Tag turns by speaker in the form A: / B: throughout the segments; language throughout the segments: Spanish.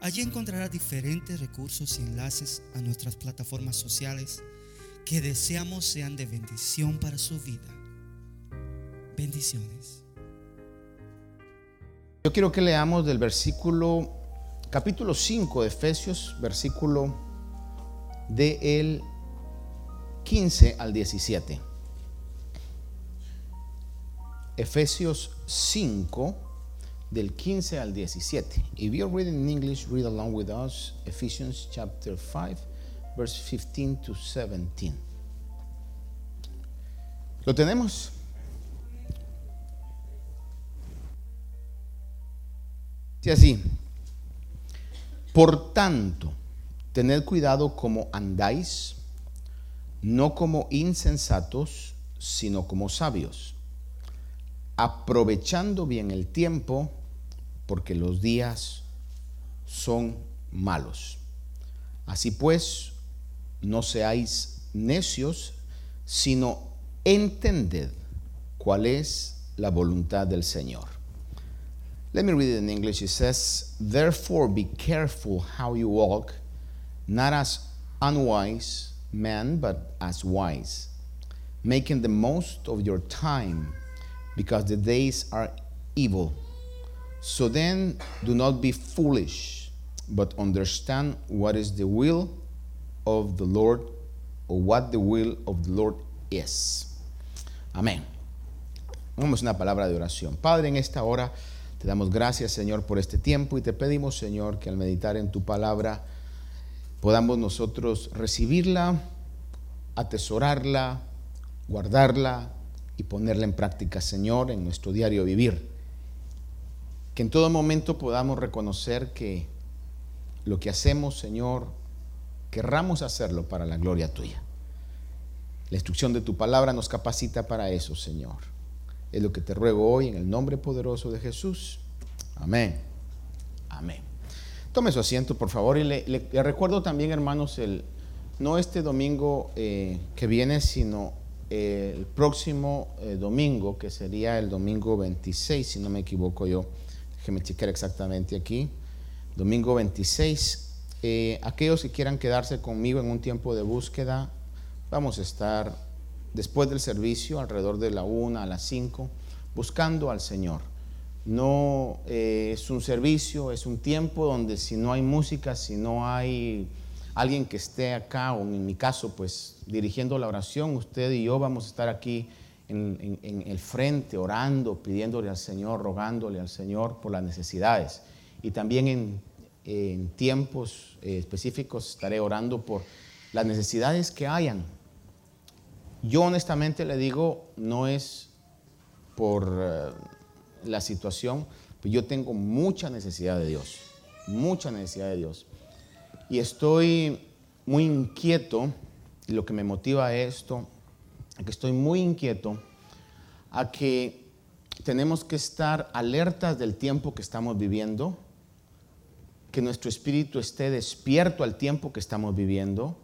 A: Allí encontrará diferentes recursos y enlaces a nuestras plataformas sociales que deseamos sean de bendición para su vida. Bendiciones.
B: Yo quiero que leamos del versículo, capítulo 5 de Efesios, versículo de el 15 al 17. Efesios 5, del 15 al 17. If you're reading in English, read along with us Ephesians chapter 5, verse 15 to 17. ¿Lo tenemos? Sí, así. Por tanto, tened cuidado como andáis, no como insensatos, sino como sabios, aprovechando bien el tiempo, porque los días son malos. Así pues, no seáis necios, sino entended cuál es la voluntad del Señor. Let me read it in English. It says, Therefore be careful how you walk, not as unwise men, but as wise, making the most of your time, because the days are evil. So then, do not be foolish, but understand what is the will of the Lord, or what the will of the Lord is. Amén. Vamos una palabra de oración. Padre, en esta hora te damos gracias, Señor, por este tiempo y te pedimos, Señor, que al meditar en tu palabra podamos nosotros recibirla, atesorarla, guardarla y ponerla en práctica, Señor, en nuestro diario vivir que en todo momento podamos reconocer que lo que hacemos, Señor, querramos hacerlo para la gloria tuya. La instrucción de tu palabra nos capacita para eso, Señor. Es lo que te ruego hoy en el nombre poderoso de Jesús. Amén. Amén. Tome su asiento, por favor, y le, recuerdo también, hermanos, el, no este domingo eh, que viene, sino el próximo eh, domingo, que sería el domingo 26, si no me equivoco yo me chequear exactamente aquí. Domingo 26. Eh, aquellos que quieran quedarse conmigo en un tiempo de búsqueda, vamos a estar después del servicio, alrededor de la 1 a las 5, buscando al Señor. No eh, es un servicio, es un tiempo donde si no hay música, si no hay alguien que esté acá, o en mi caso, pues dirigiendo la oración, usted y yo vamos a estar aquí en, el frente, orando, pidiéndole al Señor, rogándole al Señor por las necesidades. Y también en, tiempos eh, específicos estaré orando por las necesidades que hayan. Yo honestamente le digo, no es por eh, la situación, pero yo tengo mucha necesidad de Dios, mucha necesidad de Dios. Y estoy muy inquieto, y lo que me motiva a esto que estoy muy inquieto, a que tenemos que estar alertas del tiempo que estamos viviendo, que nuestro espíritu esté despierto al tiempo que estamos viviendo.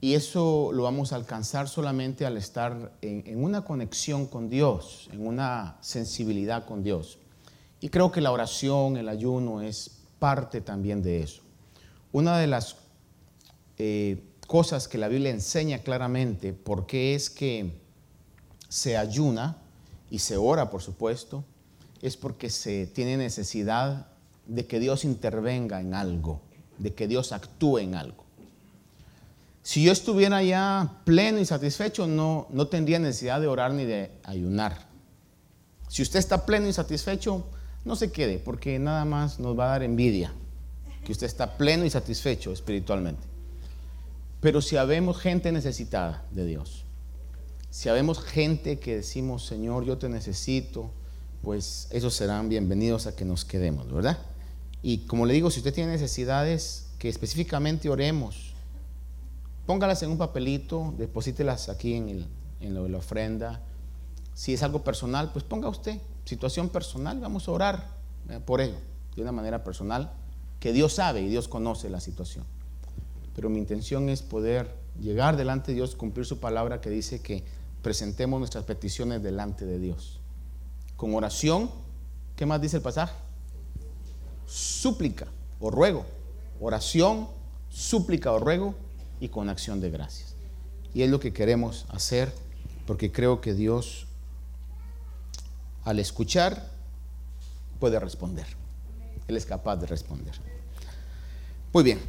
B: Y eso lo vamos a alcanzar solamente al estar en, una conexión con Dios, en una sensibilidad con Dios. Y creo que la oración, el ayuno es parte también de eso. Una de las eh, cosas que la Biblia enseña claramente por qué es que se ayuna y se ora, por supuesto, es porque se tiene necesidad de que Dios intervenga en algo, de que Dios actúe en algo. Si yo estuviera ya pleno y satisfecho, no, no tendría necesidad de orar ni de ayunar. Si usted está pleno y satisfecho, no se quede, porque nada más nos va a dar envidia que usted está pleno y satisfecho espiritualmente. Pero si habemos gente necesitada de Dios, si habemos gente que decimos, Señor, yo te necesito, pues esos serán bienvenidos a que nos quedemos, ¿verdad? Y como le digo, si usted tiene necesidades, que específicamente oremos, póngalas en un papelito, deposítelas aquí en, el, en la ofrenda. Si es algo personal, pues ponga usted situación personal, vamos a orar eh, por ello, de una manera personal, que Dios sabe y Dios conoce la situación. Pero mi intención es poder llegar delante de Dios, cumplir su palabra que dice que presentemos nuestras peticiones delante de Dios. Con oración, ¿qué más dice el pasaje? Súplica o ruego. Oración, súplica o ruego y con acción de gracias. Y es lo que queremos hacer porque creo que Dios al escuchar puede responder. Él es capaz de responder. Muy bien.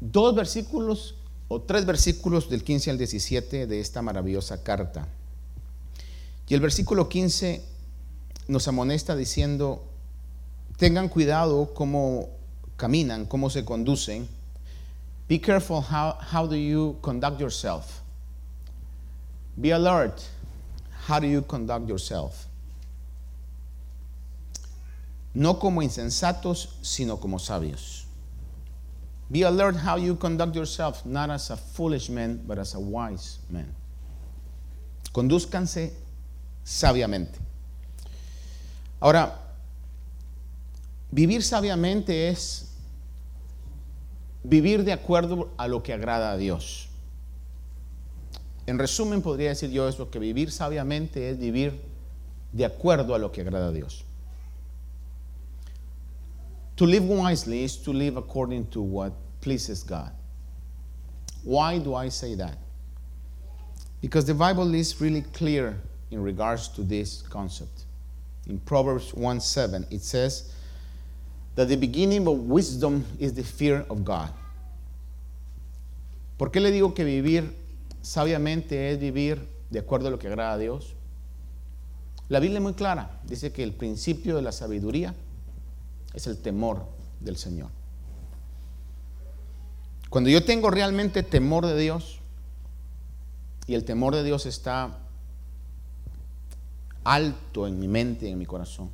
B: Dos versículos o tres versículos del 15 al 17 de esta maravillosa carta. Y el versículo 15 nos amonesta diciendo, tengan cuidado cómo caminan, cómo se conducen. Be careful how, how do you conduct yourself. Be alert. How do you conduct yourself? No como insensatos, sino como sabios. Be alert how you conduct yourself, not as a foolish man, but as a wise man. Conduzcanse sabiamente. Ahora, vivir sabiamente es vivir de acuerdo a lo que agrada a Dios. En resumen, podría decir yo eso, que vivir sabiamente es vivir de acuerdo a lo que agrada a Dios. To live wisely is to live according to what pleases God. Why do I say that? Because the Bible is really clear in regards to this concept. In Proverbs 1 7, it says that the beginning of wisdom is the fear of God. ¿Por qué le digo que vivir sabiamente es vivir de acuerdo a lo que agrada a Dios. La Biblia es muy clara, dice que el principio de la sabiduría es el temor del Señor. Cuando yo tengo realmente temor de Dios, y el temor de Dios está alto en mi mente, en mi corazón,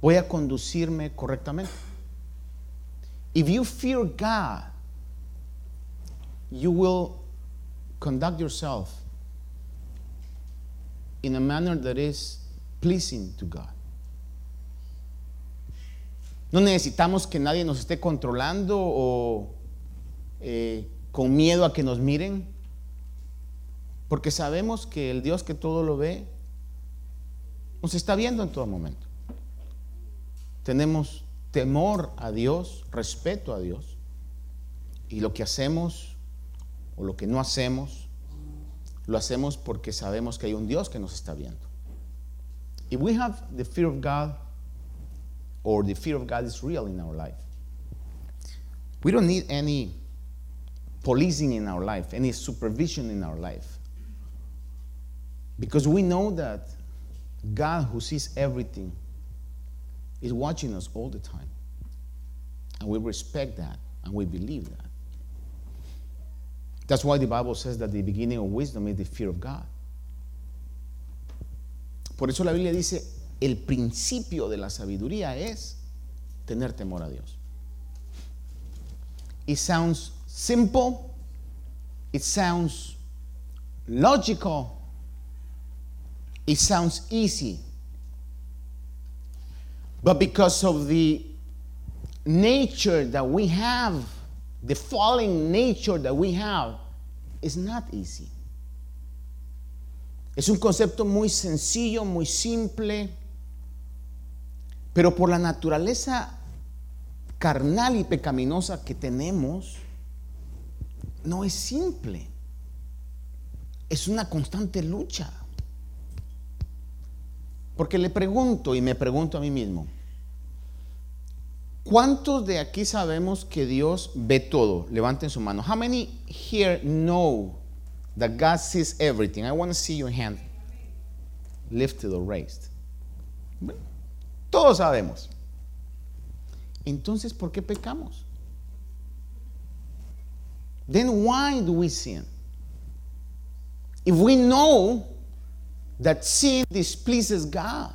B: voy a conducirme correctamente. If you fear God, you will conduct yourself in a manner that is pleasing to God. No necesitamos que nadie nos esté controlando o eh, con miedo a que nos miren, porque sabemos que el Dios que todo lo ve nos está viendo en todo momento. Tenemos temor a Dios, respeto a Dios, y lo que hacemos o lo que no hacemos, lo hacemos porque sabemos que hay un Dios que nos está viendo. If we have the fear of God, or the fear of God is real in our life, we don't need any policing in our life, any supervision in our life. Because we know that God, who sees everything, is watching us all the time. And we respect that and we believe that. That's why the Bible says that the beginning of wisdom is the fear of God. Por eso la Biblia dice, el principio de la sabiduría es tener temor a Dios. It sounds simple, it sounds logical, it sounds easy. But because of the nature that we have the fallen nature that we have is not easy. Es un concepto muy sencillo, muy simple, pero por la naturaleza carnal y pecaminosa que tenemos, no es simple. Es una constante lucha. Porque le pregunto y me pregunto a mí mismo, ¿Cuántos de aquí sabemos que Dios ve todo? Levanten su mano. How many here know that God sees everything? I want to see your hand lifted or raised. Todos sabemos. Entonces, ¿por qué pecamos? Then why do we sin? If we know that sin displeases God,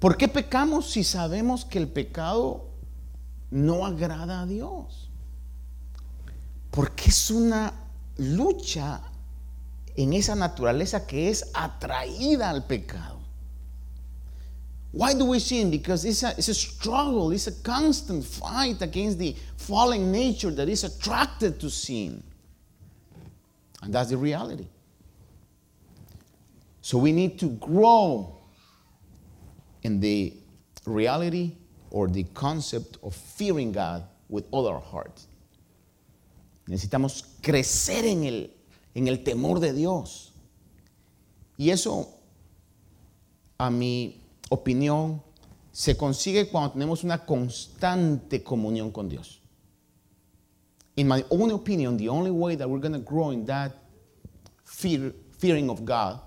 B: ¿Por qué pecamos si sabemos que el pecado no agrada a Dios? Porque es una lucha en esa naturaleza que es atraída al pecado. Why do we sin? Because it's a, it's a struggle, it's a constant fight against the fallen nature that is attracted to sin. And that's the reality. So we need to grow in the reality or the concept of fearing God with all our heart. Necesitamos crecer en el, en el temor de Dios. Y eso, a mi opinión, se consigue cuando tenemos una constante comunión con Dios. In my own opinion, the only way that we're going to grow in that fear, fearing of God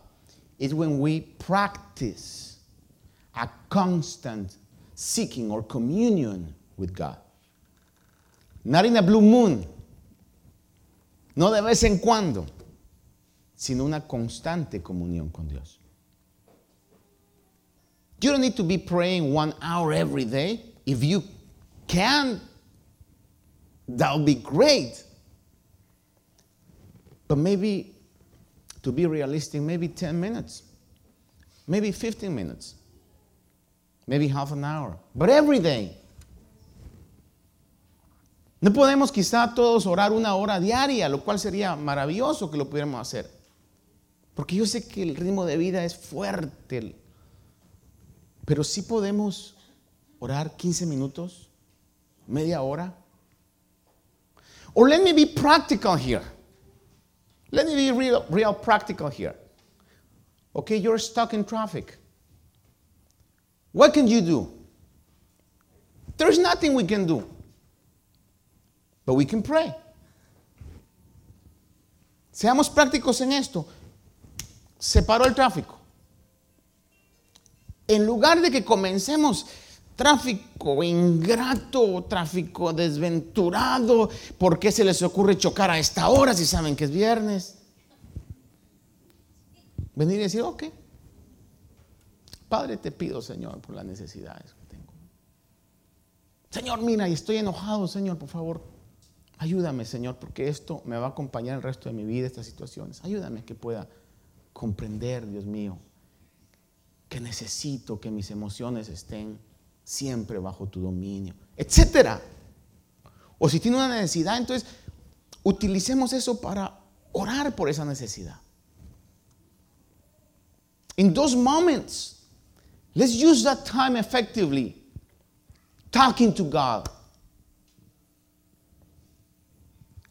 B: is when we practice a constant seeking or communion with God. Not in a blue moon, no de vez en cuando, sino una constante comunión con Dios. You don't need to be praying one hour every day. If you can, that would be great. But maybe, to be realistic, maybe 10 minutes, maybe 15 minutes, maybe half an hour, but every day. No podemos quizá todos orar una hora diaria, lo cual sería maravilloso que lo pudiéramos hacer. Porque yo sé que el ritmo de vida es fuerte. Pero sí podemos orar 15 minutos, media hora. Or let me be practical here. Let me be real, real practical here. Okay, you're stuck in traffic. What can you do? There's nothing we can do. But we can pray. Seamos prácticos en esto. Se paró el tráfico. En lugar de que comencemos tráfico ingrato, tráfico desventurado, ¿por qué se les ocurre chocar a esta hora si saben que es viernes? Venir y decir, ok, Padre, te pido, Señor, por las necesidades que tengo. Señor, mira, y estoy enojado, Señor, por favor, Ayúdame, Señor, porque esto me va a acompañar el resto de mi vida, estas situaciones. Ayúdame que pueda comprender, Dios mío, que necesito que mis emociones estén siempre bajo tu dominio, etcétera. O si tiene una necesidad, entonces utilicemos eso para orar por esa necesidad. In those moments, let's use that time effectively, talking to God.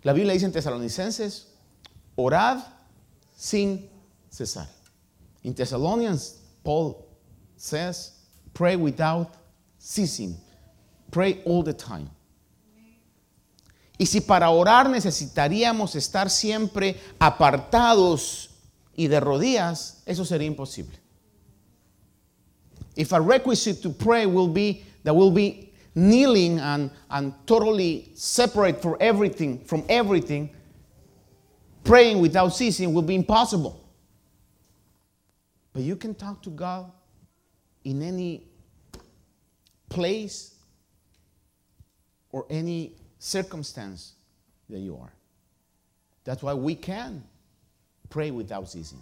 B: La Biblia dice en Tesalonicenses, orad sin cesar. In Thessalonians, Paul says, pray without ceasing. Pray all the time. Y si para orar necesitaríamos estar siempre apartados y de rodillas, eso sería imposible. If a requisite to pray will be that will be kneeling and, and totally separate from everything, from everything, praying without ceasing will be impossible. But you can talk to God in any place or any circumstance that you are. That's why we can pray without ceasing.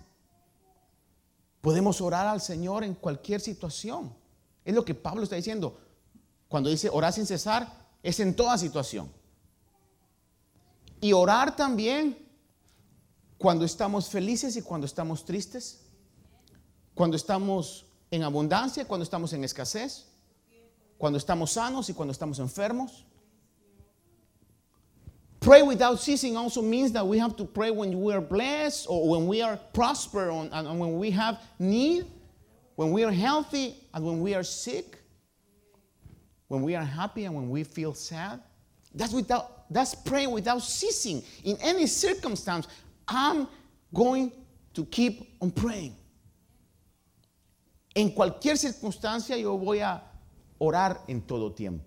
B: Podemos orar al Señor en cualquier situación. Es lo que Pablo está diciendo. Cuando dice orar sin cesar, es en toda situación. Y orar también cuando estamos felices y cuando estamos tristes, cuando estamos en abundancia, cuando estamos en escasez, cuando estamos sanos y cuando estamos enfermos. Pray without ceasing also means that we have to pray when we are blessed or when we are prosper and when we have need, when we are healthy and when we are sick when we are happy and when we feel sad. That's without that's praying without ceasing. In any circumstance, I'm going to keep on praying. En cualquier circunstancia yo voy a orar en todo tiempo.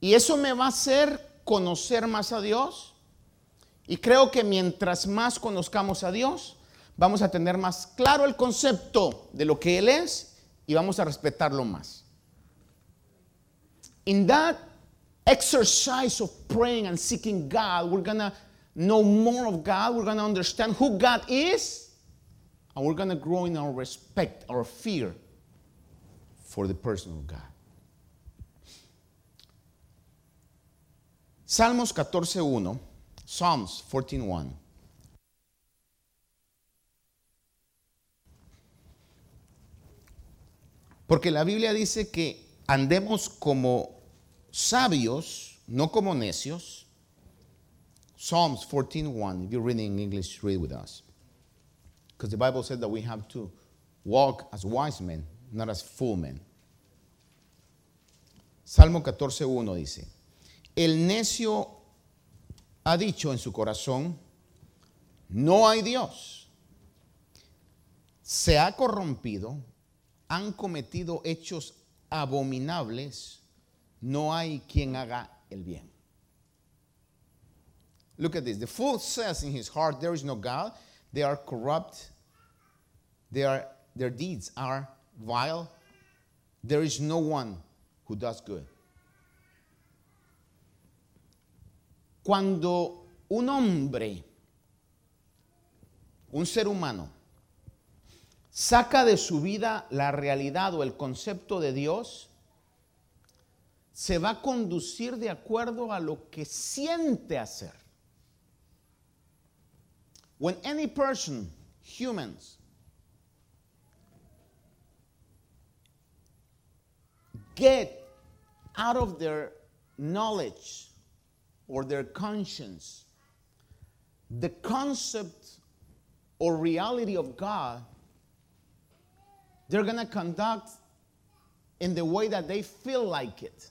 B: Y eso me va a hacer conocer más a Dios. Y creo que mientras más conozcamos a Dios, vamos a tener más claro el concepto de lo que Él es y vamos a respetarlo más. In that exercise of praying and seeking God, we're to know more of God, we're to understand who God is, and we're going to grow in our respect, our fear for the person of God. Salmos 14.1, Psalms 14.1. Porque la Biblia dice que andemos como sabios, no como necios. Psalms 14:1. If you're reading in English, read with us. Because the Bible said that we have to walk as wise men, not as fool men. Salmo 14:1 dice: El necio ha dicho en su corazón, no hay Dios. Se ha corrompido han cometido hechos abominables, no hay quien haga el bien. Look at this. The fool says in his heart, There is no God. They are corrupt. Their deeds are vile. There is no one who does good. Cuando un hombre, un ser humano, saca de su vida la realidad o el concepto de Dios, se va a conducir de acuerdo a lo que siente hacer. When any person, humans, get out of their knowledge or their conscience the concept or reality of God, they're going to conduct in the way that they feel like it.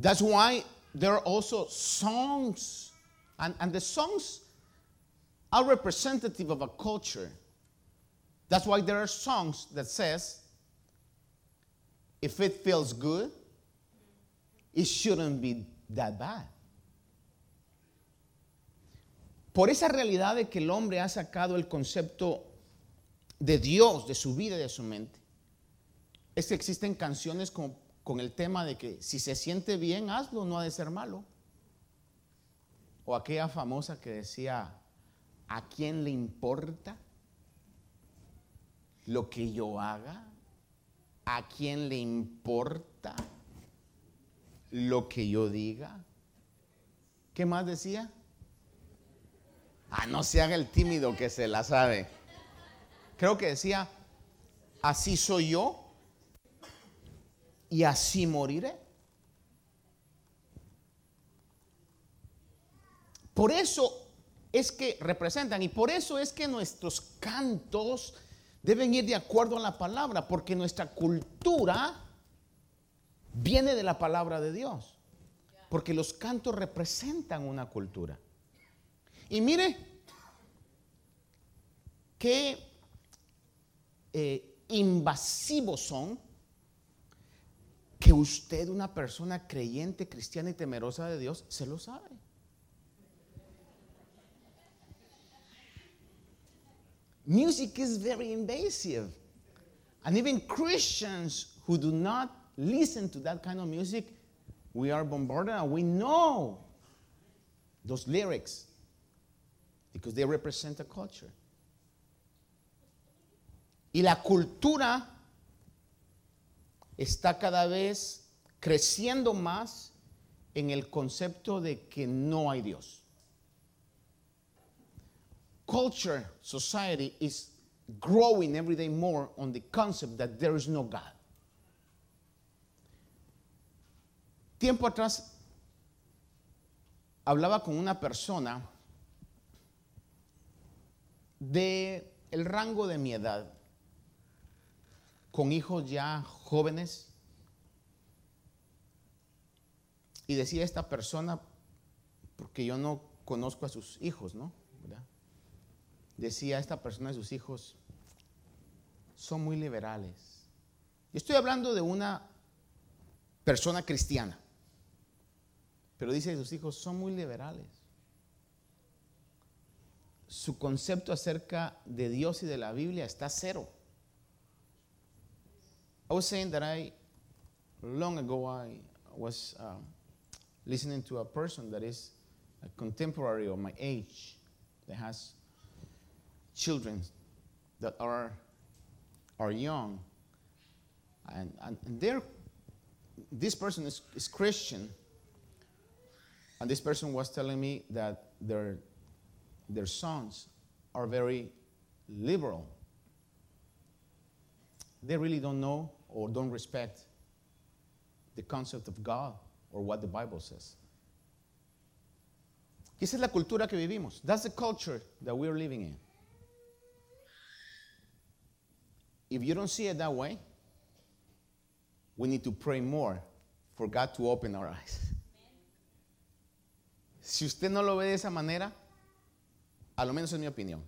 B: That's why there are also songs, and, and the songs are representative of a culture. That's why there are songs that says, if it feels good, it shouldn't be that bad. Por esa realidad de que el hombre ha sacado el concepto de Dios, de su vida y de su mente, es que existen canciones con, con el tema de que si se siente bien, hazlo, no ha de ser malo. O aquella famosa que decía, ¿a quién le importa lo que yo haga? ¿A quién le importa lo que yo diga? ¿Qué más decía? Ah, no se haga el tímido que se la sabe. Creo que decía, así soy yo y así moriré. Por eso es que representan y por eso es que nuestros cantos deben ir de acuerdo a la palabra, porque nuestra cultura viene de la palabra de Dios. Porque los cantos representan una cultura. Y mire qué eh, invasivos son que usted, una persona creyente, cristiana y temerosa de Dios, se lo sabe. Music is very invasive. And even Christians who do not listen to that kind of music, we are bombarded and we know those lyrics because they represent a culture. Y la cultura está cada vez creciendo más en el concepto de que no hay Dios. Culture, society is growing every day more on the concept that there is no God. Tiempo atrás hablaba con una persona de el rango de mi edad, con hijos ya jóvenes, y decía esta persona, porque yo no conozco a sus hijos, ¿no? Decía esta persona de sus hijos, son muy liberales. Y estoy hablando de una persona cristiana, pero dice que sus hijos son muy liberales su concepto acerca de Dios y de la Biblia está cero. I was saying that I, long ago, I was um, listening to a person that is a contemporary of my age that has children that are, are young. And, and, and they're, this person is, is Christian. And this person was telling me that their, their sons are very liberal. They really don't know or don't respect the concept of God or what the Bible says. Esa es la cultura que vivimos. That's the culture that we're living in. If you don't see it that way, we need to pray more for God to open our eyes. Si usted no lo ve de esa manera, a lo menos es mi opinión.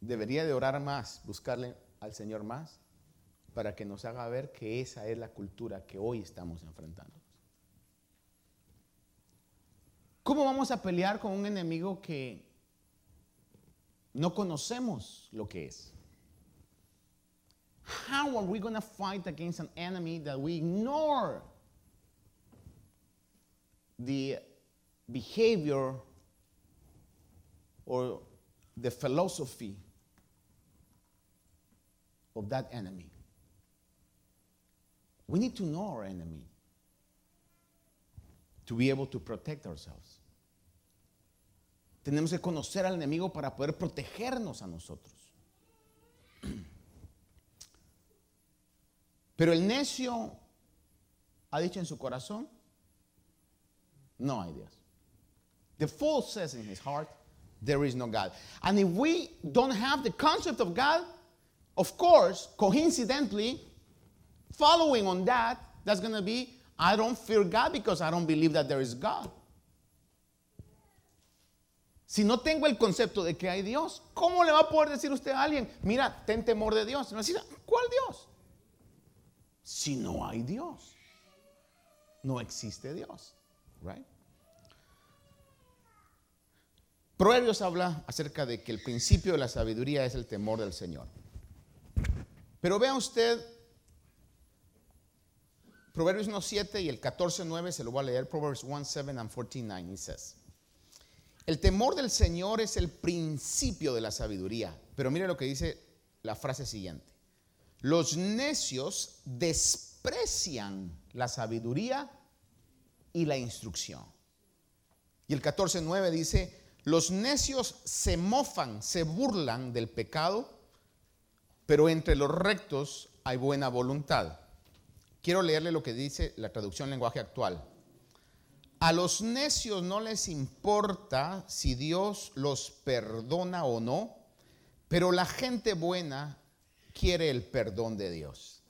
B: Debería de orar más, buscarle al Señor más, para que nos haga ver que esa es la cultura que hoy estamos enfrentando. ¿Cómo vamos a pelear con un enemigo que no conocemos lo que es? How are we going to fight against an enemy that we ignore the behavior or the philosophy of that enemy? We need to know our enemy to be able to protect ourselves. Tenemos que conocer al enemigo para poder protegernos a nosotros. Pero el necio ha dicho en su corazón, no hay Dios. The fool says in his heart, there is no God. And if we don't have the concept of God, of course, coincidentally, following on that, that's going to be, I don't fear God because I don't believe that there is God. Si no tengo el concepto de que hay Dios, ¿cómo le va a poder decir usted a alguien, mira, ten temor de Dios? Y decir, ¿cuál Dios? Si no hay Dios, no existe Dios. Right? Proverbios habla acerca de que el principio de la sabiduría es el temor del Señor. Pero vea usted, Proverbios 1.7 y el 14.9 se lo voy a leer, Proverbs 1.7 and 14.9, he says. El temor del Señor es el principio de la sabiduría. Pero mire lo que dice la frase siguiente. Los necios desprecian la sabiduría y la instrucción. Y el 14.9 dice, los necios se mofan, se burlan del pecado, pero entre los rectos hay buena voluntad. Quiero leerle lo que dice la traducción lenguaje actual. A los necios no les importa si Dios los perdona o no, pero la gente buena quiere el perdón de Dios.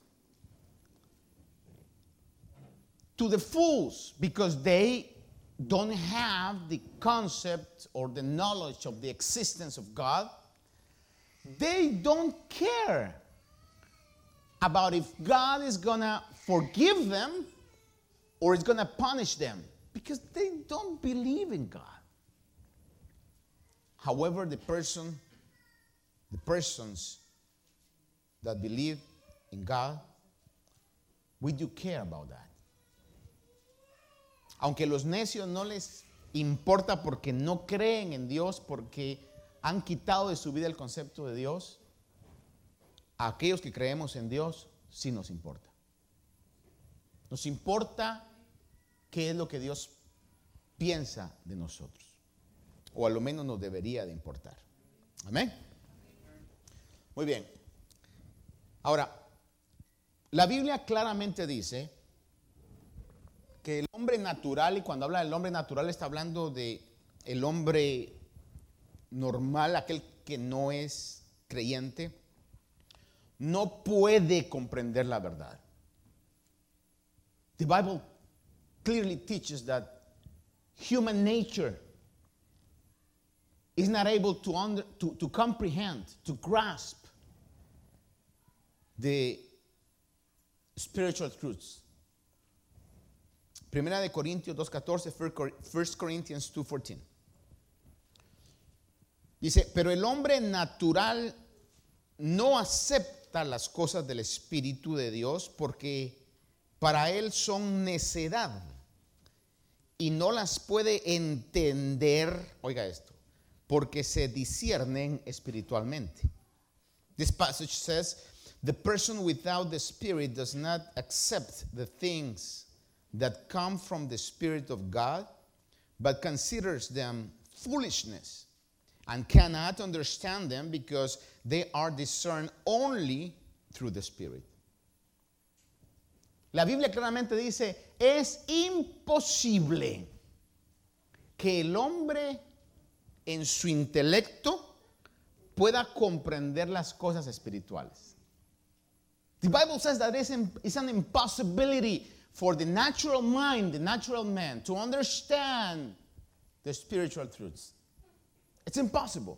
B: To the fools, because they don't have the concept or the knowledge of the existence of God, they don't care about if God is gonna forgive them or is gonna punish them because they don't believe in God. However, the person, the persons that believe in God, we do care about that. Aunque los necios no les importa porque no creen en Dios, porque han quitado de su vida el concepto de Dios, a aquellos que creemos en Dios sí nos importa. Nos importa qué es lo que Dios piensa de nosotros. O a lo menos nos debería de importar. Amén. Muy bien. Ahora, la Biblia claramente dice que el hombre natural, y cuando habla del hombre natural está hablando de el hombre normal, aquel que no es creyente, no puede comprender la verdad. The Bible clearly teaches that human nature is not able to, to, comprehend, to grasp the spiritual truths. Primera de Corintios 2.14, 1 Corinthians 2.14. Dice, pero el hombre natural no acepta las cosas del Espíritu de Dios porque para él son necedad y no las puede entender, oiga esto, porque se disciernen espiritualmente. This passage says, the person without the Spirit does not accept the things that come from the Spirit of God, but considers them foolishness and cannot understand them because they are discerned only through the Spirit. La Biblia claramente dice, es imposible que el hombre en su intelecto pueda comprender las cosas espirituales. The Bible says that it's an impossibility for the natural mind, the natural man, to understand the spiritual truths. It's impossible.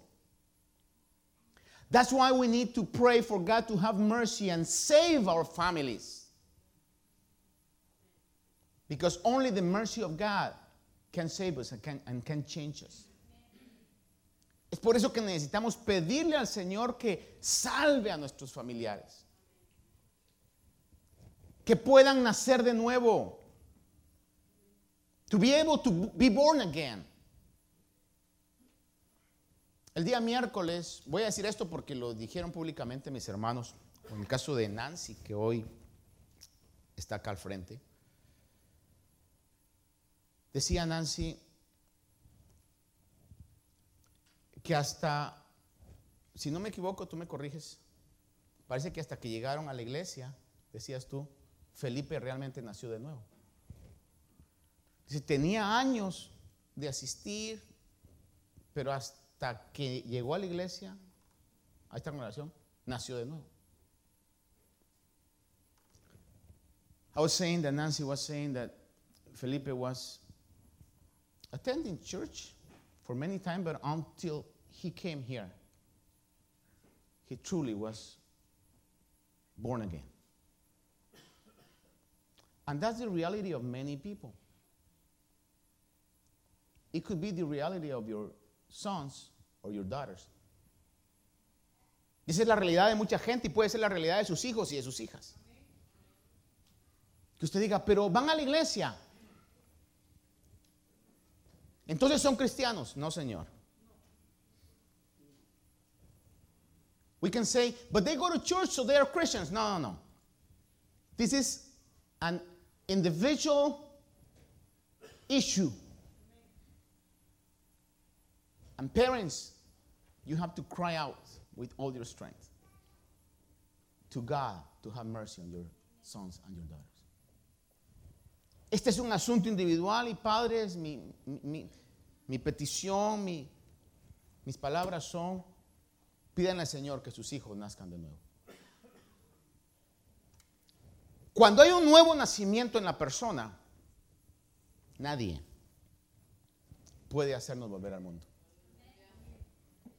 B: That's why we need to pray for God to have mercy and save our families. Because only the mercy of God can save us and can, and can change us. Es por eso que necesitamos pedirle al Señor que salve a nuestros familiares. Que puedan nacer de nuevo. To be able to be born again. El día miércoles, voy a decir esto porque lo dijeron públicamente mis hermanos, en el caso de Nancy, que hoy está acá al frente. Decía Nancy que hasta, si no me equivoco, tú me corriges, parece que hasta que llegaron a la iglesia, decías tú, Felipe realmente nació de nuevo. Dice, tenía años de asistir, pero hasta que llegó a la iglesia, a esta congregación, nació de nuevo. I was saying that Nancy was saying that Felipe was attending church for many time, but until he came here, he truly was born again. And that's the reality of many people. It could be the reality of your sons or your daughters. Esa es la realidad de mucha gente y puede ser la realidad de sus hijos y de sus hijas. Que usted diga, pero van a la iglesia. Entonces son cristianos. No, Señor. We can say, but they go to church, so they are Christians. No, no, no. This is an individual issue. And parents, you have to cry out with all your strength to God to have mercy on your sons and your daughters. Este es un asunto individual y padres, mi, mi, mi petición, mi, mis palabras son, pídanle al Señor que sus hijos nazcan de nuevo. Cuando hay un nuevo nacimiento en la persona, nadie puede hacernos volver al mundo.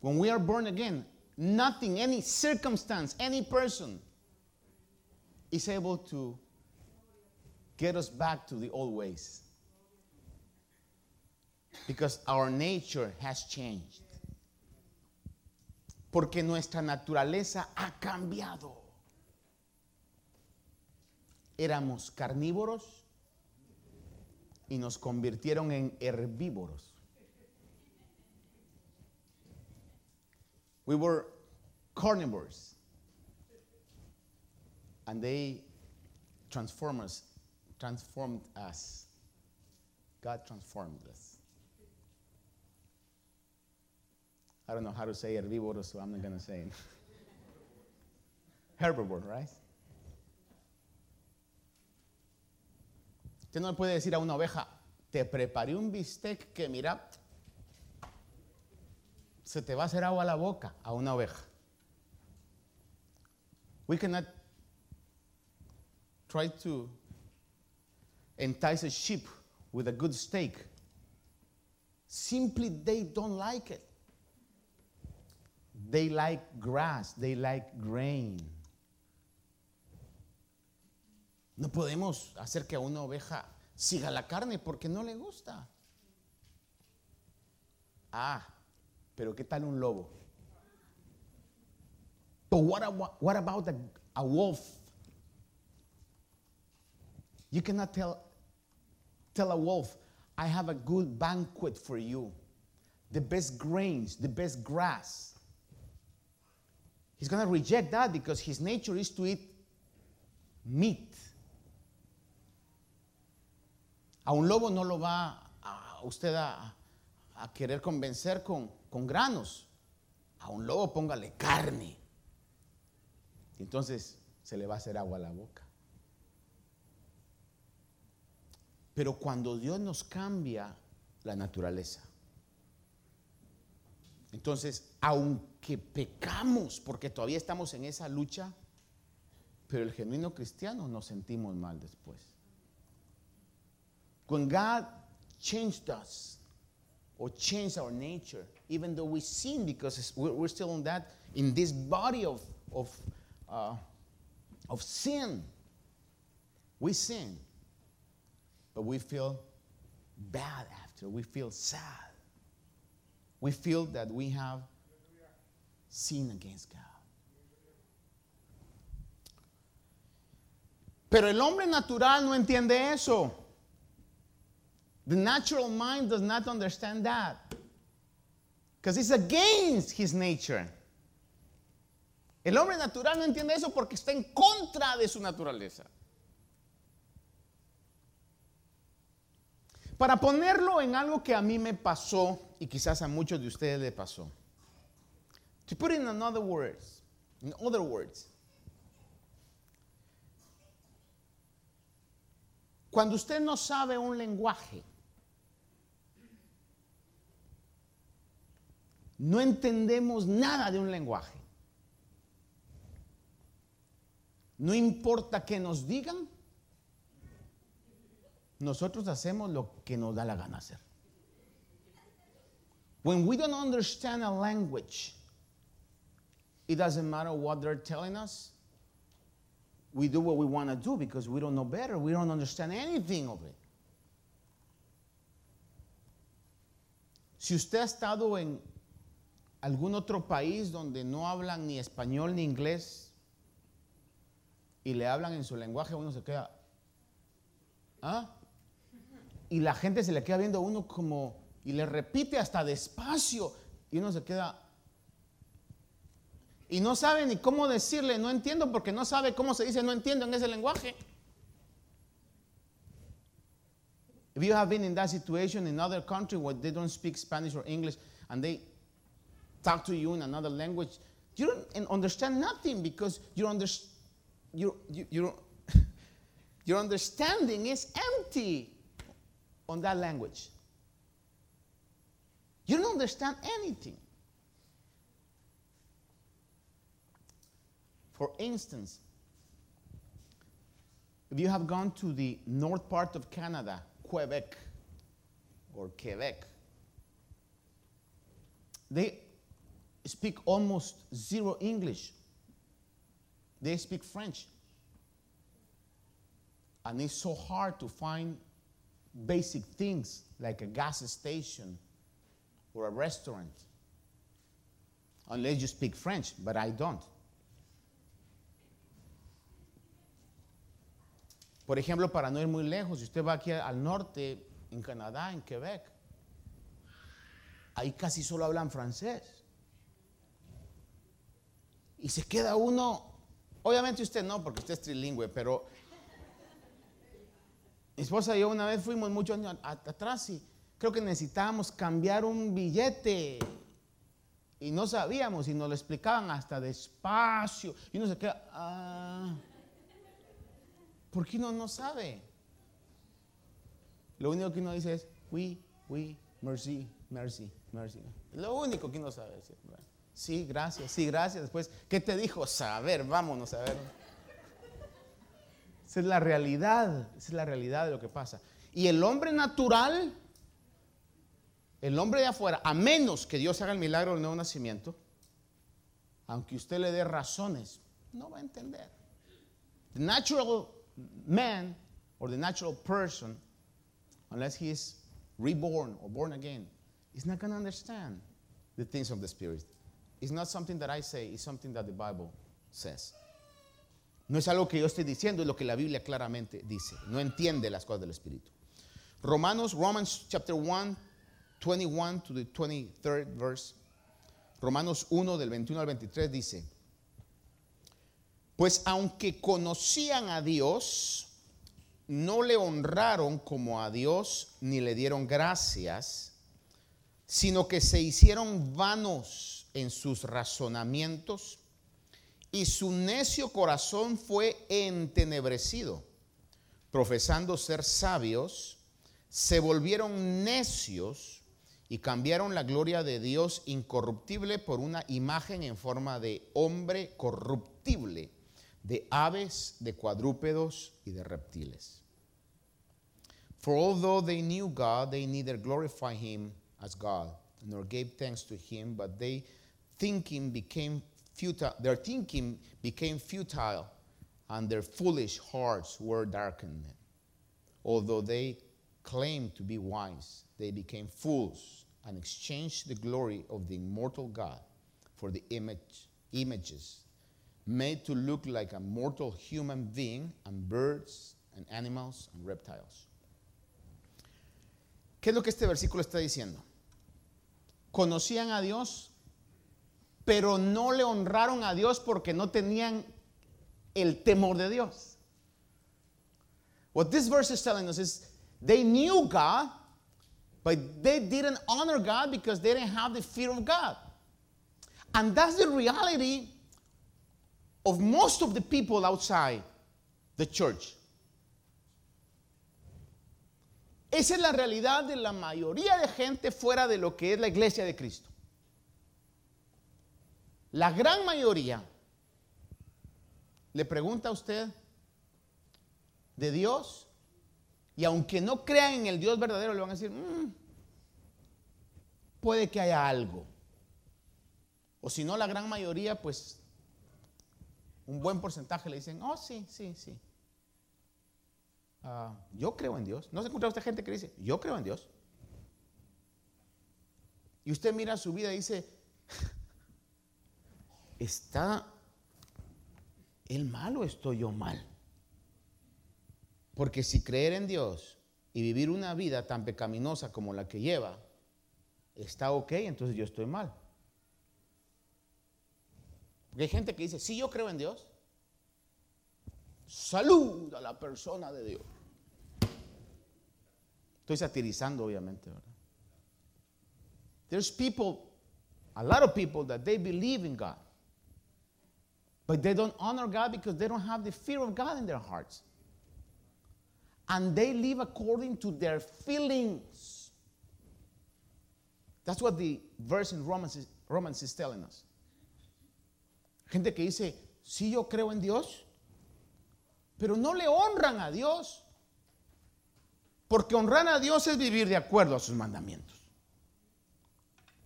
B: When we are born again, nothing, any circumstance, any person is able to get us back to the old ways. Because our nature has changed. Porque nuestra naturaleza ha cambiado. Éramos carnívoros y nos convirtieron en herbívoros. We were carnivores. And they transformed us transformed us. God transformed us. I don't know how to say herbívoro, so I'm not going to say it. Herbivore, right? Usted no le puede decir a una oveja, te preparé un bistec que mira, se te va a hacer agua a la boca a una oveja. We cannot try to entice a sheep with a good steak. Simply they don't like it. They like grass, they like grain. No podemos hacer que una oveja siga la carne porque no le gusta. Ah, pero ¿qué tal un lobo? But what what about a, a wolf? You cannot tell, tell a wolf, I have a good banquet for you. The best grains, the best grass. He's going to reject that because his nature is to eat meat. A un lobo no lo va a usted a, querer convencer con, con granos. A un lobo póngale carne. Entonces se le va a hacer agua a la boca. Pero cuando Dios nos cambia la naturaleza, entonces, aunque pecamos, porque todavía estamos en esa lucha, pero el genuino cristiano nos sentimos mal después. When God changed us or changed our nature, even though we sin because we're still in that, in this body of, of, uh, of sin, we sin, but we feel bad after, we feel sad. We feel that we have sinned against God. Pero el hombre natural no entiende eso. The natural mind does not understand that. Because it's against his nature. El hombre natural no entiende eso porque está en contra de su naturaleza. Para ponerlo en algo que a mí me pasó y quizás a muchos de ustedes le pasó. To put it in another words, in other words, cuando usted no sabe un lenguaje, no entendemos nada de un lenguaje. No importa que nos digan, nosotros hacemos lo que nos da la gana hacer. When we don't understand a language, it doesn't matter what they're telling us. We do what we want to do because we don't know better. We don't understand anything of it. Si usted ha estado en algún otro país donde no hablan ni español ni inglés y le hablan en su lenguaje, uno se queda, ¿ah? Y la gente se le queda viendo a uno como, y le repite hasta despacio, y uno se queda, y no sabe ni cómo decirle, no entiendo, porque no sabe cómo se dice, no entiendo en ese lenguaje. If you have been in that situation in another country where they don't speak Spanish or English and they talk to you in another language, you don't understand nothing because you under, you, you, you your understanding is empty on that language. You don't understand anything. For instance, if you have gone to the north part of Canada, Quebec or Quebec, they speak almost zero English. They speak French. And it's so hard to find basic things like a gas station or a restaurant. Unless you speak French, but I don't. Por ejemplo, para no ir muy lejos, si usted va aquí al norte, en Canadá, en Quebec, ahí casi solo hablan francés. Y se queda uno, obviamente usted no, porque usted es trilingüe, pero mi esposa y yo una vez fuimos muchos años atrás y creo que necesitábamos cambiar un billete. Y no sabíamos y nos lo explicaban hasta despacio. Y uno se queda, ah, ¿por qué uno no sabe? Lo único que uno dice es, we, we, mercy, mercy, mercy. Lo único que uno sabe decir. Sí, gracias, sí, gracias. Después, ¿qué te dijo? Saber, vámonos a ver. Esa es la realidad, esa es la realidad de lo que pasa. Y el hombre natural, el hombre de afuera, a menos que Dios haga el milagro del nuevo nacimiento, aunque usted le dé razones, no va a entender. The natural man or the natural person, unless he is reborn or born again, is not going to understand the things of the Spirit. It's not something that I say, it's something that the Bible says. No es algo que yo estoy diciendo, es lo que la Biblia claramente dice. No entiende las cosas del Espíritu. Romanos, Romans chapter 1, 21 to the 23rd verse. Romanos 1 del 21 al 23 dice, pues aunque conocían a Dios, no le honraron como a Dios ni le dieron gracias, sino que se hicieron vanos en sus razonamientos y su necio corazón fue entenebrecido. Profesando ser sabios, se volvieron necios y cambiaron la gloria de Dios incorruptible por una imagen en forma de hombre corruptible, de aves, de cuadrúpedos y de reptiles. For although they knew God, they neither glorified him as God nor gave thanks to him, but they thinking became futile, their thinking became futile, and their foolish hearts were darkened. Although they claimed to be wise, they became fools and exchanged the glory of the immortal God for the image, images made to look like a mortal human being and birds and animals and reptiles. ¿Qué es lo que este versículo está diciendo? Conocían a Dios, pero no le honraron a Dios porque no tenían el temor de Dios. What this verse is telling us is they knew God, but they didn't honor God because they didn't have the fear of God. And that's the reality of most of the people outside the church. Esa es la realidad de la mayoría de gente fuera de lo que es la iglesia de Cristo. La gran mayoría le pregunta a usted de Dios y aunque no crean en el Dios verdadero, le van a decir, "Mm, puede que haya algo. O si no, la gran mayoría, pues un buen porcentaje le dicen, oh, sí, sí, sí. Ah, yo creo en Dios. ¿No se encuentra usted gente que dice, yo creo en Dios? Y usted mira su vida y dice, ¿está él mal o estoy yo mal? Porque si creer en Dios y vivir una vida tan pecaminosa como la que lleva, está ok, entonces yo estoy mal. Hay gente que dice, sí, yo creo en Dios. Salud a la persona de Dios. Estoy satirizando, obviamente, ¿verdad? There's people, a lot of people that they believe in God. But they don't honor God because they don't have the fear of God in their hearts. And they live according to their feelings. That's what the verse in Romans is, Romans is telling us. Gente que dice, sí, yo creo en Dios, pero no le honran a Dios. Porque honrar a Dios es vivir de acuerdo a sus mandamientos.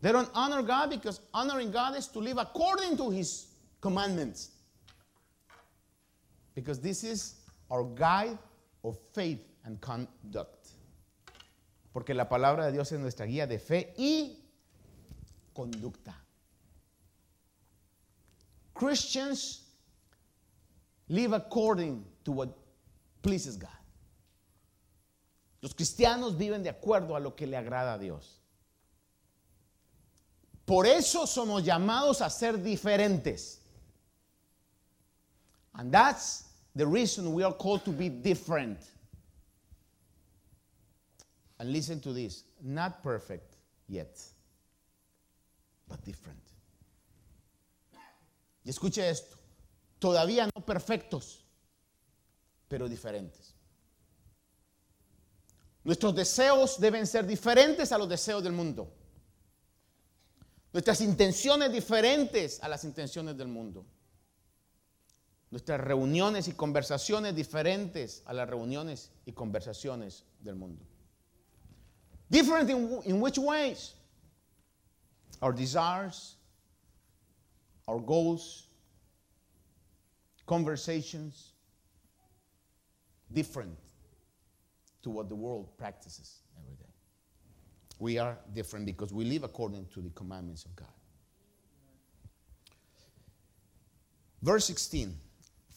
B: They don't honor God because honoring God is to live according to His commandments. Because this is our guide of faith and conduct. Porque la palabra de Dios es nuestra guía de fe y conducta. Christians live according to what pleases God. Los cristianos viven de acuerdo a lo que le agrada a Dios. Por eso somos llamados a ser diferentes. And that's the reason we are called to be different. And listen to this not perfect yet, but different. Y escuche esto, todavía no perfectos, pero diferentes. Nuestros deseos deben ser diferentes a los deseos del mundo. Nuestras intenciones diferentes a las intenciones del mundo. Nuestras reuniones y conversaciones diferentes a las reuniones y conversaciones del mundo. Different in, in which ways? Our desires, our goals, conversations, different to what the world practices every day. We are different because we live according to the commandments of God. Verse 16,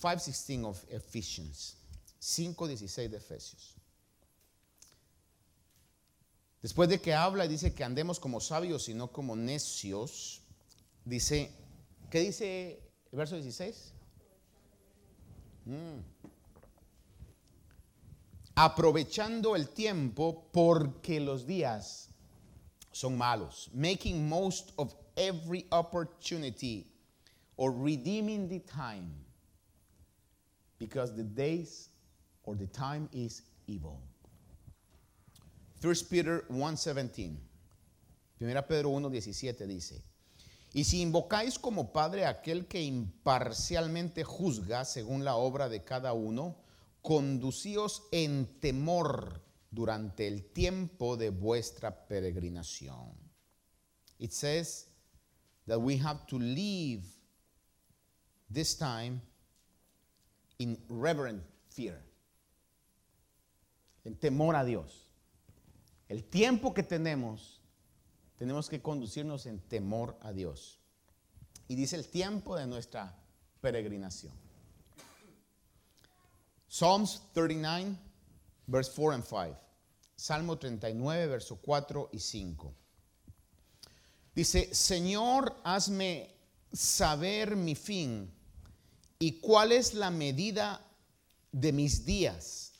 B: 5:16 of Ephesians. 5:16 de Efesios. Después de que habla y dice que andemos como sabios y no como necios, dice, ¿qué dice el verso 16? Mm. Aprovechando el tiempo porque los días son malos. Making most of every opportunity or redeeming the time because the days or the time is evil. 1 Peter 1:17. 1 Pedro 1:17 dice, y si invocáis como Padre aquel que imparcialmente juzga según la obra de cada uno, conducíos en temor durante el tiempo de vuestra peregrinación. It says that we have to live this time in reverent fear, en temor a Dios. El tiempo que tenemos, tenemos que conducirnos en temor a Dios. Y dice el tiempo de nuestra peregrinación. Psalms 39, verse 4 and 5. Salmo 39, verso 4 y 5. Dice, Señor, hazme saber mi fin y cuál es la medida de mis días,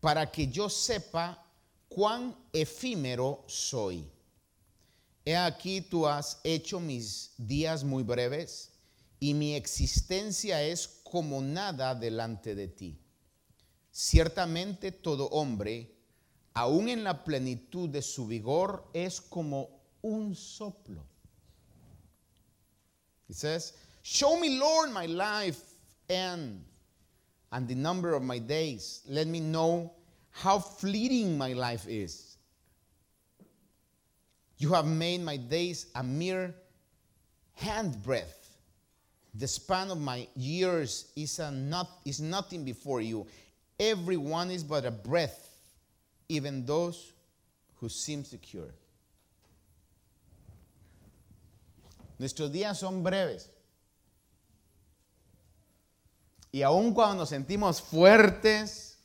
B: para que yo sepa cuán efímero soy. He aquí tú has hecho mis días muy breves y mi existencia es como nada delante de ti. Ciertamente todo hombre, aun en la plenitud de su vigor, es como un soplo. Says, Show me, Lord, my life and, and the number of my days. Let me know how fleeting my life is. You have made my days a mere handbreadth. The span of my years is, a not, is nothing before you. Every one is but a breath, even those who seem secure. Nuestros días son breves. Y aun cuando nos sentimos fuertes,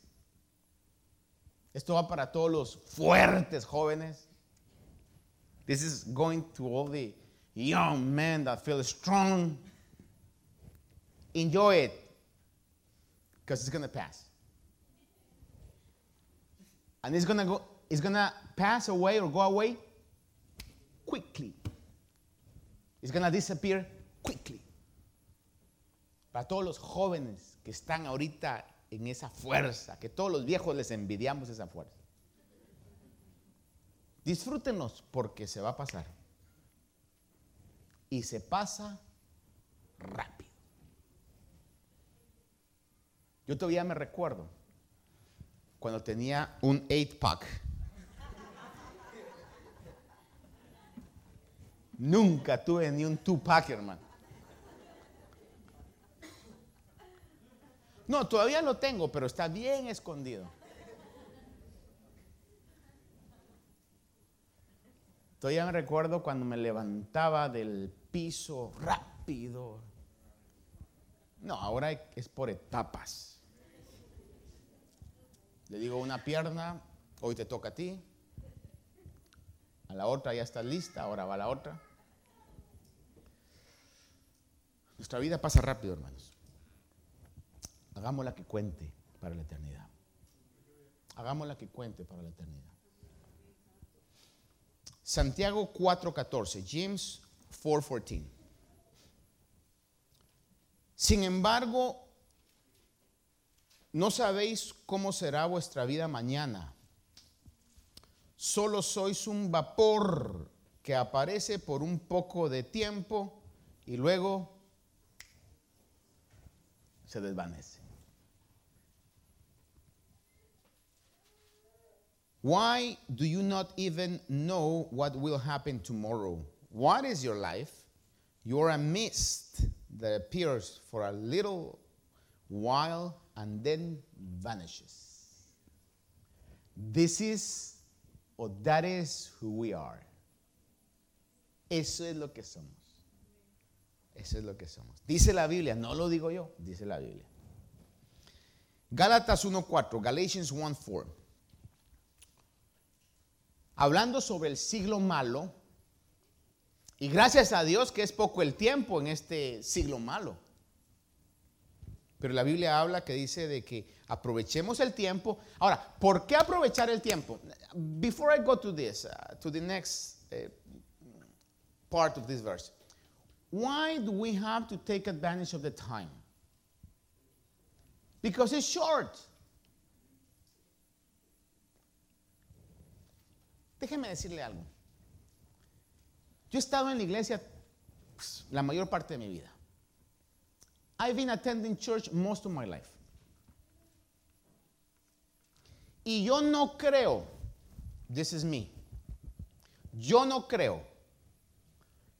B: esto va para todos los fuertes jóvenes. This is going to all the young men that feel strong. Enjoy it because it's to pass. And it's to go it's to pass away or go away quickly. It's to disappear quickly. Para todos los jóvenes que están ahorita en esa fuerza, que todos los viejos les envidiamos esa fuerza. Disfrútenos porque se va a pasar. Y se pasa rápido. Yo todavía me recuerdo cuando tenía un 8-pack. Nunca tuve ni un 2-pack, hermano. No, todavía lo tengo, pero está bien escondido. Todavía me recuerdo cuando me levantaba del piso rápido. No, ahora es por etapas. Le digo una pierna, hoy te toca a ti. A la otra ya está lista, ahora va la otra. Nuestra vida pasa rápido, hermanos. Hagámosla que cuente para la eternidad. Hagámosla que cuente para la eternidad. Santiago 4:14, James 4:14. Sin embargo, no sabéis cómo será vuestra vida mañana. Solo sois un vapor que aparece por un poco de tiempo y luego se desvanece. Why do you not even know what will happen tomorrow? What is your life? You're a mist that appears for a little while and then vanishes. This is or that is who we are. Eso es lo que somos. Eso es lo que somos. Dice la Biblia, no lo digo yo, dice la Biblia. Gálatas 1.4, Galatians 1.4. Hablando sobre el siglo malo, y gracias a Dios que es poco el tiempo en este siglo malo. Pero la Biblia habla que dice de que aprovechemos el tiempo. Ahora, ¿por qué aprovechar el tiempo? Before I go to this, uh, to the next uh, part of this verse, why do we have to take advantage of the time? Because it's short. Déjeme decirle algo. Yo he estado en la iglesia pues, la mayor parte de mi vida. I've been attending church most of my life. Y yo no creo, this is me, yo no creo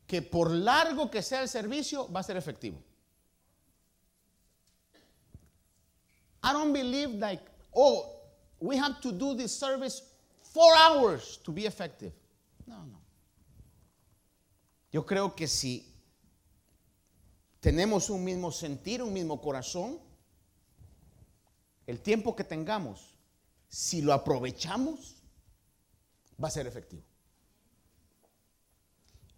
B: que por largo que sea el servicio va a ser efectivo. I don't believe like, oh, we have to do this service four hours to be effective. No, no. Yo creo que si tenemos un mismo sentir, un mismo corazón, el tiempo que tengamos, si lo aprovechamos, va a ser efectivo.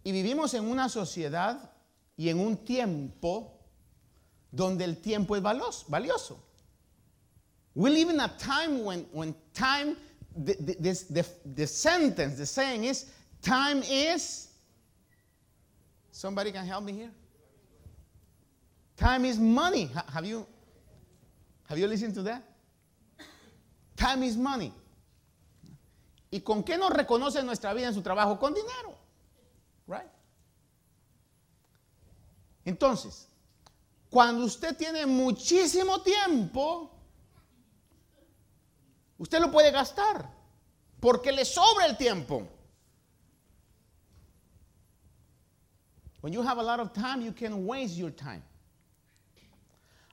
B: Y vivimos en una sociedad y en un tiempo donde el tiempo es valioso. We live in a time when, when time, the, the, the sentence, the saying is, time is Somebody can help me here? Time is money. Have you have you listened to that? Time is money. ¿Y con qué nos reconoce nuestra vida en su trabajo? Con dinero. Right? Entonces, cuando usted tiene muchísimo tiempo, usted lo puede gastar porque le sobra el tiempo. When you have a lot of time, you can waste your time.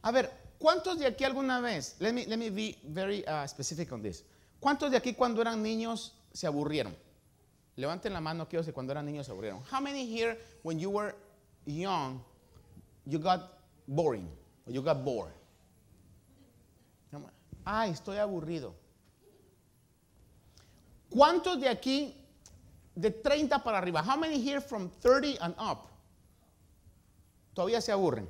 B: A ver, ¿cuántos de aquí alguna vez, let me, let me be very uh, specific on this. ¿Cuántos de aquí cuando eran niños se aburrieron? Levanten la mano aquellos de cuando eran niños se aburrieron. How many here, when you were young, you got boring, or you got bored? Ay, estoy aburrido. ¿Cuántos de aquí de 30 para arriba? How many here from 30 and up? todavía se aburren.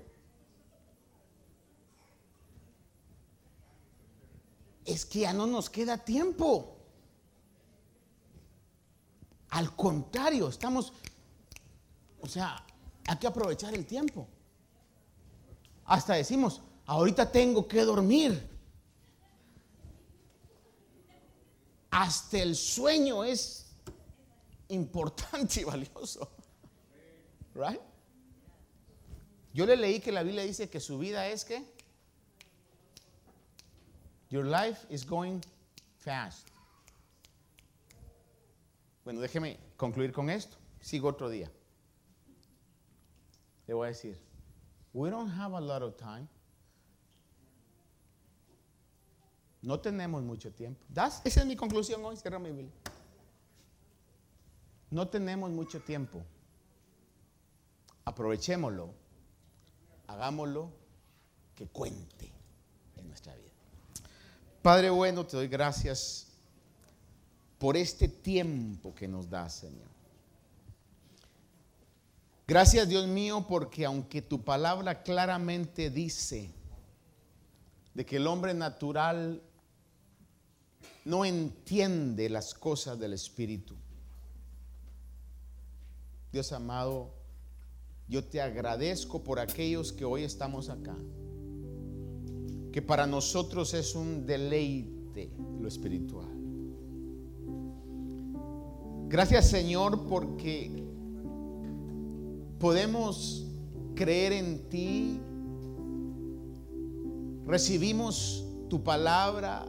B: Es que ya no nos queda tiempo. Al contrario, estamos, o sea, hay que aprovechar el tiempo. Hasta decimos, ahorita tengo que dormir. Hasta el sueño es importante y valioso. Right? Yo le leí que la Biblia dice que su vida es que Your life is going fast. Bueno, déjeme concluir con esto. Sigo otro día. Le voy a decir, we don't have a lot of time. No tenemos mucho tiempo. esa es mi conclusión hoy, cierra mi Biblia. No tenemos mucho tiempo. Aprovechémoslo hagámoslo que cuente en nuestra vida. Padre bueno, te doy gracias por este tiempo que nos da, Señor. Gracias, Dios mío, porque aunque tu palabra claramente dice de que el hombre natural no entiende las cosas del Espíritu, Dios amado, yo te agradezco por aquellos que hoy estamos acá, que para nosotros es un deleite lo espiritual. Gracias Señor porque podemos creer en ti, recibimos tu palabra,